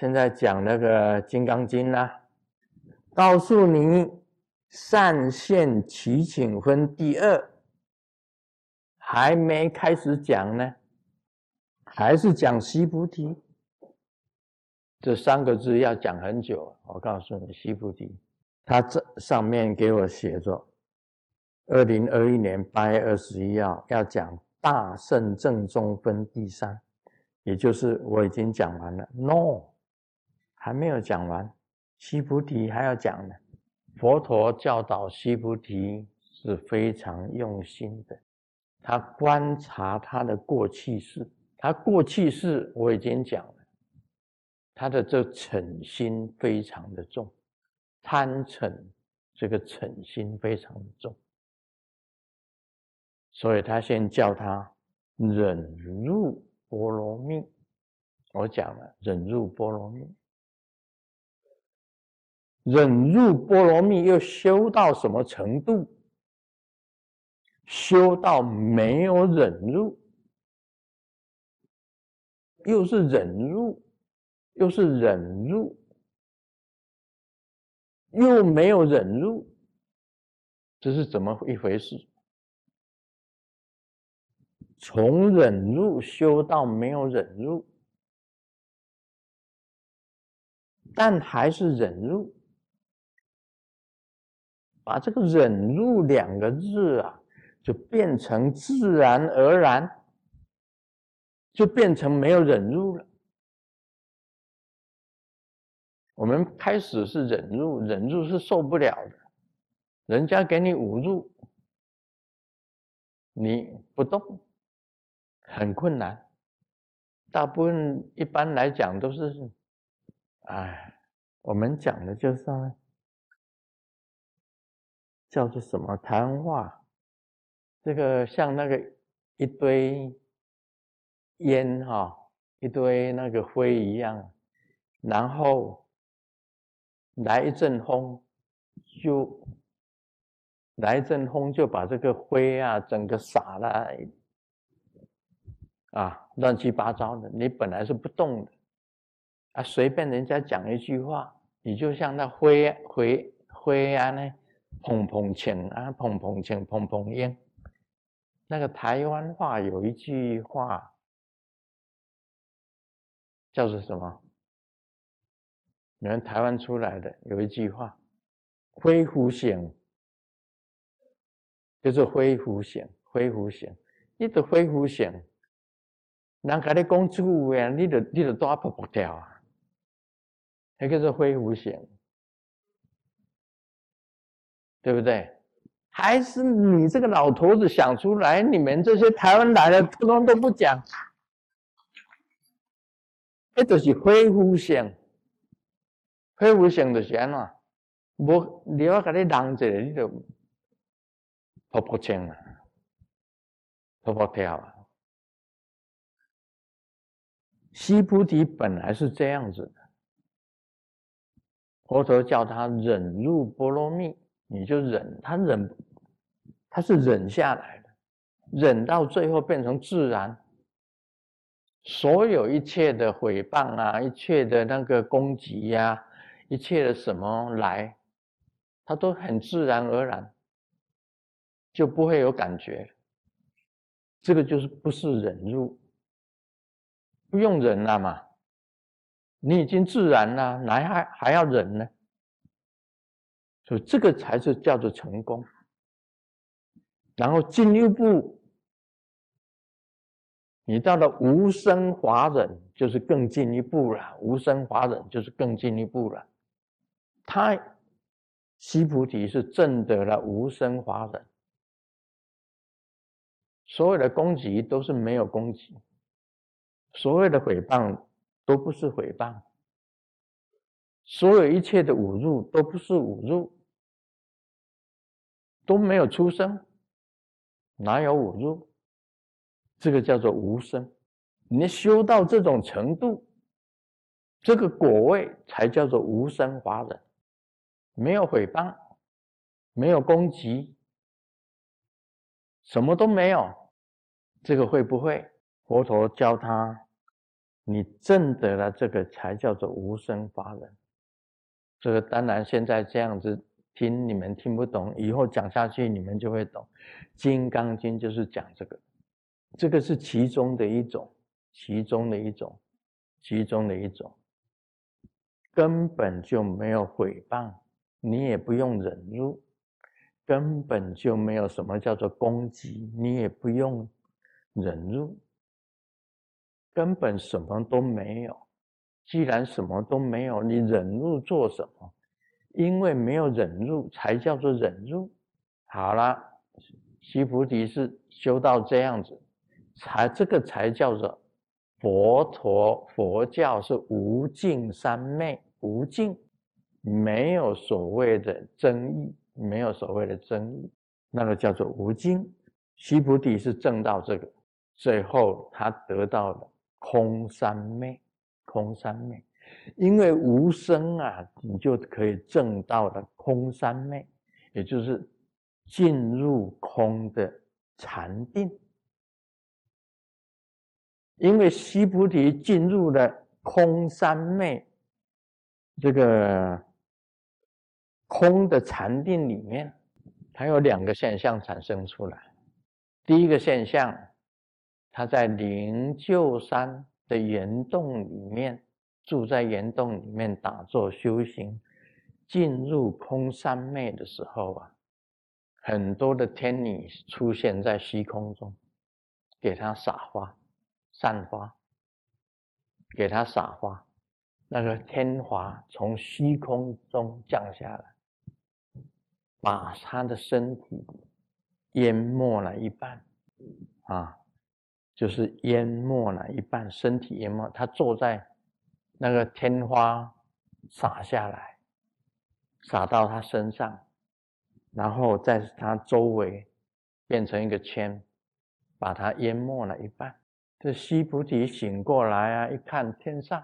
现在讲那个《金刚经》啦，告诉你善现祈请分第二，还没开始讲呢，还是讲西菩提。这三个字要讲很久。我告诉你，西菩提，它这上面给我写着，二零二一年八月二十一号要讲大圣正宗分第三，也就是我已经讲完了。No，还没有讲完，西菩提还要讲呢。佛陀教导西菩提是非常用心的，他观察他的过去式，他过去式我已经讲了。他的这嗔心非常的重，贪嗔这个嗔心非常的重，所以他先叫他忍入波罗蜜。我讲了，忍入波罗蜜，忍入波罗蜜又修到什么程度？修到没有忍入，又是忍入。又是忍入，又没有忍入，这是怎么一回事？从忍入修到没有忍入，但还是忍入，把这个忍入两个字啊，就变成自然而然，就变成没有忍入了。我们开始是忍入，忍入是受不了的，人家给你捂住，你不动，很困难。大部分一般来讲都是，哎，我们讲的就是叫做什么谈话，这个像那个一堆烟哈，一堆那个灰一样，然后。来一阵风，就来一阵风，就把这个灰啊，整个撒了，啊，乱七八糟的。你本来是不动的，啊，随便人家讲一句话，你就像那灰灰灰啊，那砰砰响啊，砰砰响，砰砰烟。那个台湾话有一句话，叫做什么？你们台湾出来的有一句话：“灰狐醒，就是灰狐醒，灰狐醒。你的灰狐醒，人家你讲出话，你就你就多扑扑跳啊！那个是灰狐醒，对不对？还是你这个老头子想出来？你们这些台湾来的，通通都不讲，那就是灰狐醒。”会无想的安怎？无你要给你让一下，你就扑扑青啊，扑扑跳啊。西菩提本来是这样子的，佛陀叫他忍辱波罗蜜，你就忍，他忍，他是忍下来的，忍到最后变成自然。所有一切的诽谤啊，一切的那个攻击呀。一切的什么来，他都很自然而然，就不会有感觉。这个就是不是忍入，不用忍了嘛，你已经自然了，哪还还要忍呢？所以这个才是叫做成功。然后进一步，你到了无生华忍，就是更进一步了。无生华忍就是更进一步了。他西菩提是证得了无生法忍，所有的攻击都是没有攻击，所有的诽谤都不是诽谤，所有一切的侮辱都不是侮辱，都没有出生，哪有我入？这个叫做无生。你修到这种程度，这个果位才叫做无生法忍。没有诽谤，没有攻击，什么都没有。这个会不会？佛陀教他你证得了这个，才叫做无生法忍。这个当然现在这样子听你们听不懂，以后讲下去你们就会懂。《金刚经》就是讲这个，这个是其中的一种，其中的一种，其中的一种，根本就没有诽谤，你也不用忍辱，根本就没有什么叫做攻击，你也不用忍辱，根本什么都没有。既然什么都没有，你忍辱做什么？因为没有忍辱，才叫做忍辱。好了，西菩提是修到这样子，才这个才叫做佛陀佛教是无尽三昧，无尽，没有所谓的争议，没有所谓的争议，那个叫做无尽。西菩提是证到这个，最后他得到了空三昧。空三昧，因为无声啊，你就可以证到了空三昧，也就是进入空的禅定。因为西菩提进入了空三昧这个空的禅定里面，它有两个现象产生出来。第一个现象，它在灵鹫山。的岩洞里面，住在岩洞里面打坐修行，进入空三昧的时候啊，很多的天女出现在虚空中，给他撒花、散花，给他撒花，那个天华从虚空中降下来，把他的身体淹没了一半，啊。就是淹没了一半，身体淹没。他坐在那个天花洒下来，洒到他身上，然后在他周围变成一个圈，把他淹没了一半。这西菩提醒过来啊，一看天上，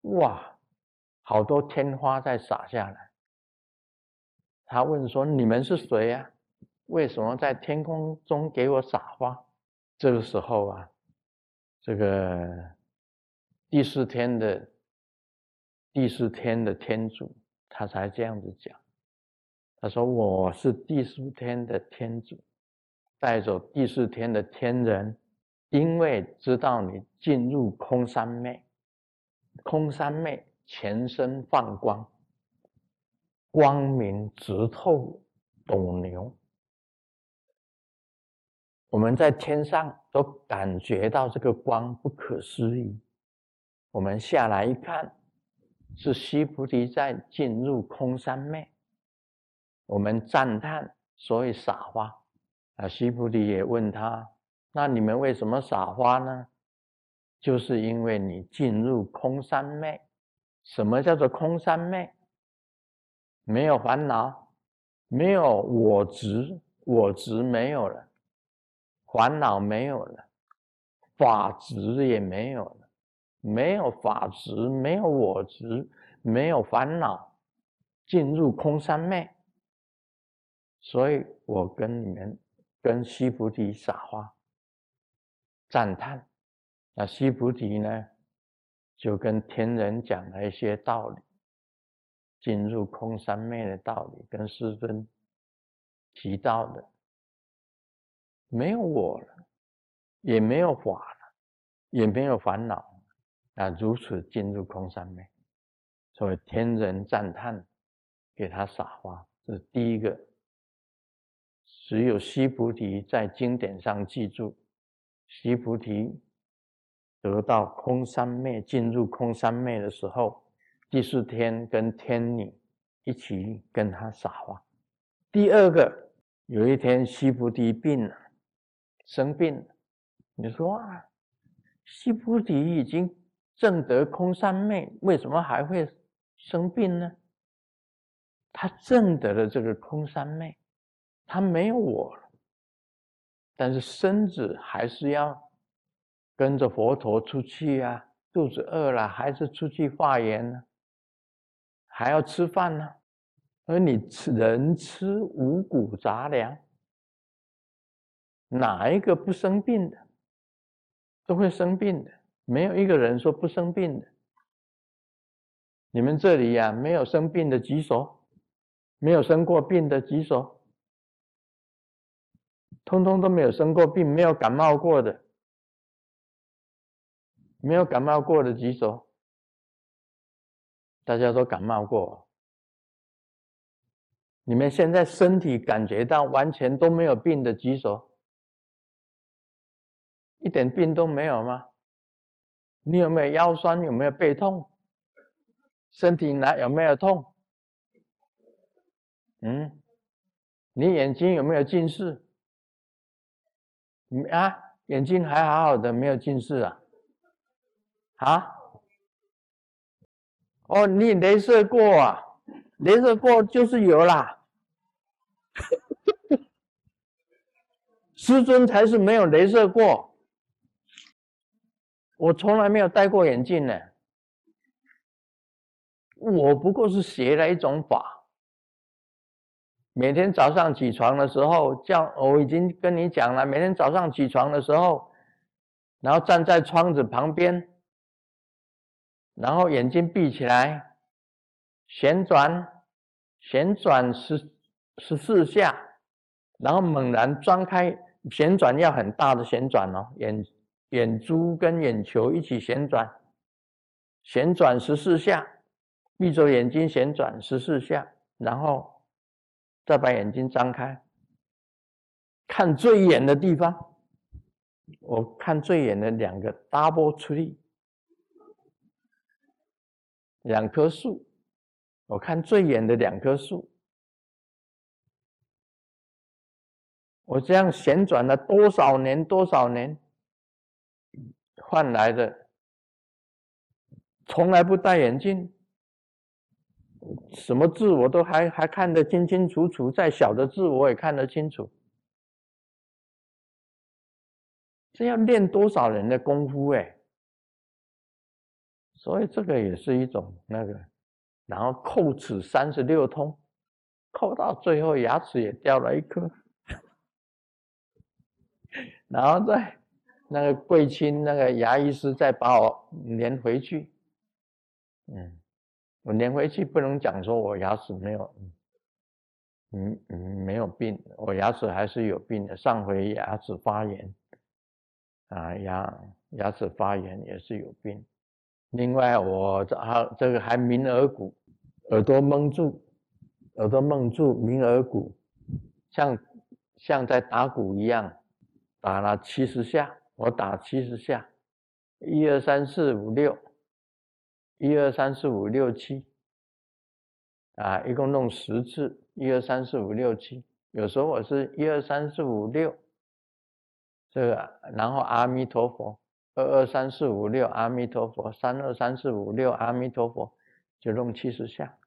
哇，好多天花在洒下来。他问说：“你们是谁呀？为什么在天空中给我撒花？”这个时候啊，这个第四天的第四天的天主，他才这样子讲。他说：“我是第四天的天主，带走第四天的天人，因为知道你进入空三昧，空三昧全身放光，光明直透斗牛。”我们在天上都感觉到这个光不可思议。我们下来一看，是西菩提在进入空三昧。我们赞叹，所以撒花。啊，西菩提也问他：那你们为什么撒花呢？就是因为你进入空三昧。什么叫做空三昧？没有烦恼，没有我执，我执没有了。烦恼没有了，法执也没有了，没有法执，没有我执，没有烦恼，进入空三昧。所以我跟你们跟西菩提撒花赞叹，那西菩提呢，就跟天人讲了一些道理，进入空三昧的道理，跟师尊提到的。没有我了，也没有法了，也没有烦恼，啊，如此进入空三昧，所以天人赞叹，给他撒花，这是第一个。只有西菩提在经典上记住，西菩提得到空三昧，进入空三昧的时候，第四天跟天女一起跟他撒花。第二个，有一天西菩提病了。生病了，你说啊，西菩提已经正得空三昧，为什么还会生病呢？他正得了这个空三昧，他没有我了，但是身子还是要跟着佛陀出去啊，肚子饿了还是出去化缘呢，还要吃饭呢，而你吃人吃五谷杂粮。哪一个不生病的，都会生病的。没有一个人说不生病的。你们这里呀，没有生病的举手，没有生过病的举手，通通都没有生过病，没有感冒过的，没有感冒过的举手。大家都感冒过，你们现在身体感觉到完全都没有病的举手，一点病都没有吗？你有没有腰酸？有没有背痛？身体哪有没有痛？嗯，你眼睛有没有近视？你啊，眼睛还好好的，没有近视啊？啊？哦，你镭射过啊？镭射过就是有啦。师尊才是没有镭射过，我从来没有戴过眼镜呢。我不过是学了一种法，每天早上起床的时候，叫我已经跟你讲了，每天早上起床的时候，然后站在窗子旁边。然后眼睛闭起来，旋转，旋转十十四下，然后猛然张开，旋转要很大的旋转哦，眼眼珠跟眼球一起旋转，旋转十四下，闭着眼睛旋转十四下，然后再把眼睛张开，看最远的地方，我看最远的两个 double tree。两棵树，我看最远的两棵树，我这样旋转了多少年？多少年换来的？从来不戴眼镜，什么字我都还还看得清清楚楚，再小的字我也看得清楚。这要练多少人的功夫哎？所以这个也是一种那个，然后叩齿三十六通，叩到最后牙齿也掉了一颗，然后再那个贵亲那个牙医师再把我连回去，嗯，我连回去不能讲说我牙齿没有，嗯嗯没有病，我牙齿还是有病的，上回牙齿发炎，啊牙牙齿发炎也是有病。另外，我这还这个还鸣耳骨，耳朵蒙住，耳朵蒙住，鸣耳骨，像像在打鼓一样，打了七十下，我打七十下，一二三四五六，一二三四五六七，啊，一共弄十次，一二三四五六七，有时候我是一二三四五六，这个，然后阿弥陀佛。二二三四五六，阿弥陀佛。三二三四五六，阿弥陀佛，就弄七十下。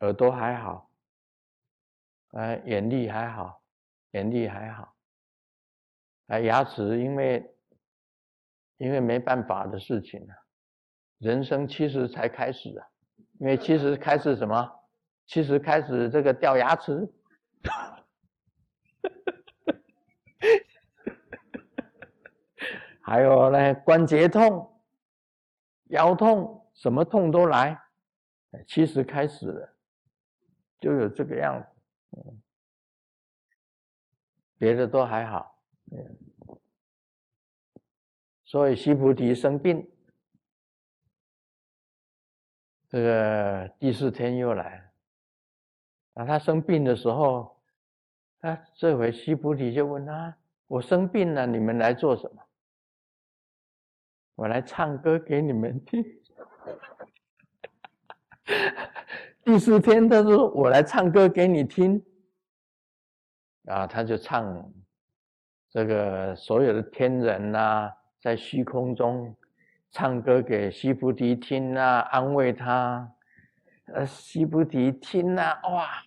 耳朵还好，哎，眼力还好，眼力还好。哎，牙齿因为因为没办法的事情啊，人生其实才开始啊，因为其实开始什么？其实开始这个掉牙齿。还有呢，关节痛、腰痛，什么痛都来。其实开始了，就有这个样子，别的都还好。所以西菩提生病，这个第四天又来。啊，他生病的时候，他这回西菩提就问他：“我生病了，你们来做什么？”我来唱歌给你们听。第四天，他说：“我来唱歌给你听。”啊，他就唱这个所有的天人呐，在虚空中唱歌给西菩提听啊，安慰他。呃，西菩提听啊，哇，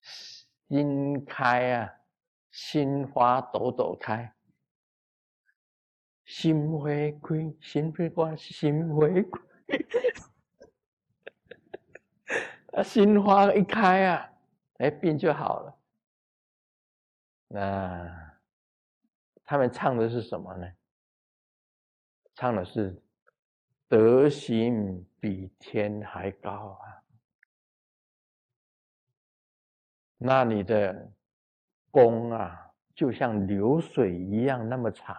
心开啊，心花朵朵开。心花开，心花心花开，啊，心花一开啊，哎，病就好了。那他们唱的是什么呢？唱的是德行比天还高啊。那你的功啊，就像流水一样那么长；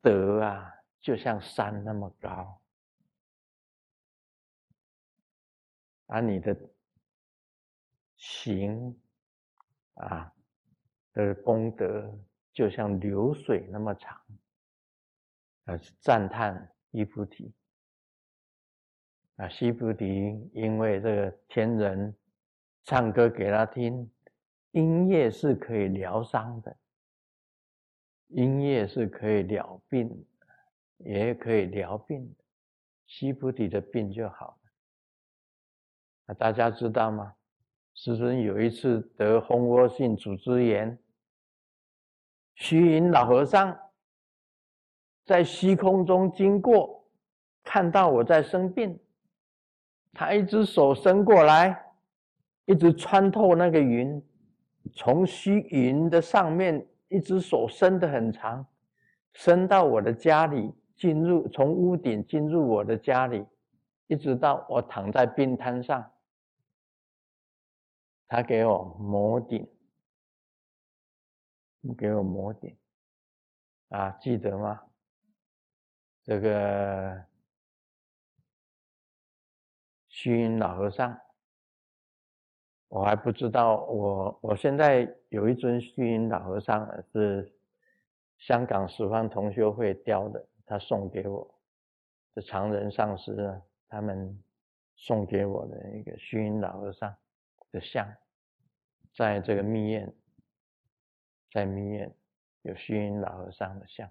德啊，就像山那么高。而你的行啊的功德，就像流水那么长。啊，赞叹伊菩提啊，西菩提因为这个天人。唱歌给他听，音乐是可以疗伤的，音乐是可以疗病，也可以疗病的，西菩提的病就好了。啊，大家知道吗？师尊有一次得蜂窝性组织炎，虚云老和尚在虚空中经过，看到我在生病，他一只手伸过来。一直穿透那个云，从虚云的上面，一只手伸得很长，伸到我的家里，进入从屋顶进入我的家里，一直到我躺在病摊上，他给我摩顶，你给我摩顶，啊，记得吗？这个虚云老和尚。我还不知道，我我现在有一尊虚云老和尚是香港十方同修会雕的，他送给我，是常人上师啊他们送给我的一个虚云老和尚的像，在这个密院，在密院有虚云老和尚的像。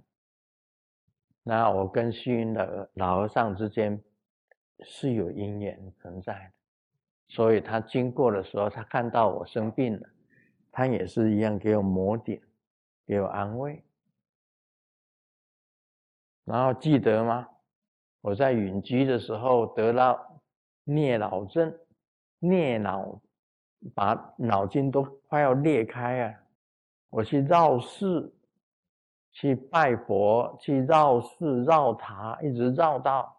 那我跟虚云老老和尚之间是有因缘存在的。所以他经过的时候，他看到我生病了，他也是一样给我抹点，给我安慰。然后记得吗？我在隐居的时候得到颞脑症，颞脑把脑筋都快要裂开啊！我去绕寺，去拜佛，去绕寺绕塔，一直绕到。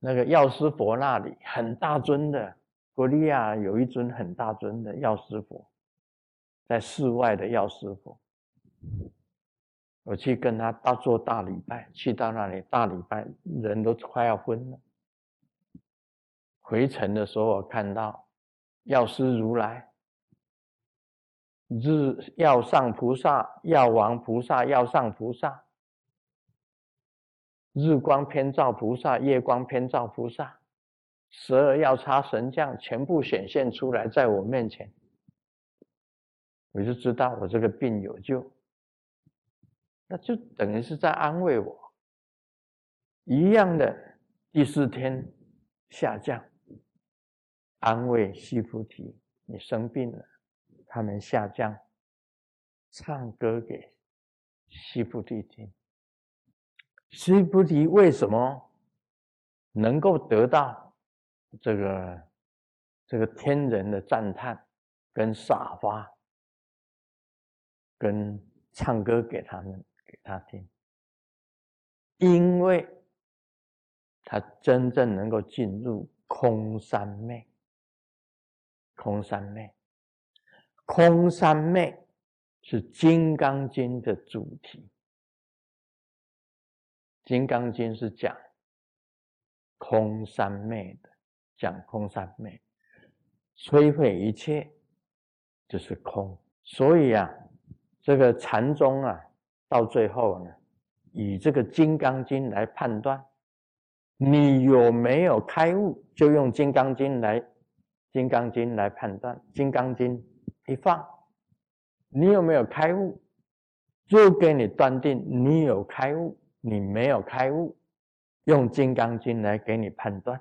那个药师佛那里很大尊的，国利亚有一尊很大尊的药师佛，在室外的药师佛，我去跟他大做大礼拜，去到那里大礼拜，人都快要昏了。回程的时候，我看到药师如来、日药上菩萨、药王菩萨、药上菩萨。日光偏照菩萨，夜光偏照菩萨，十二药叉神将全部显现出来在我面前，我就知道我这个病有救，那就等于是在安慰我。一样的，第四天下降，安慰西菩提，你生病了，他们下降，唱歌给西菩提听。西菩提为什么能够得到这个这个天人的赞叹，跟撒花，跟唱歌给他们给他听？因为他真正能够进入空三昧，空三昧，空三昧是《金刚经》的主题。《金刚经》是讲空三昧的，讲空三昧，摧毁一切就是空。所以啊，这个禅宗啊，到最后呢，以这个《金刚经》来判断你有没有开悟，就用《金刚经》来《金刚经》来判断。《金刚经》一放，你有没有开悟，就给你断定你有开悟。你没有开悟，用《金刚经》来给你判断。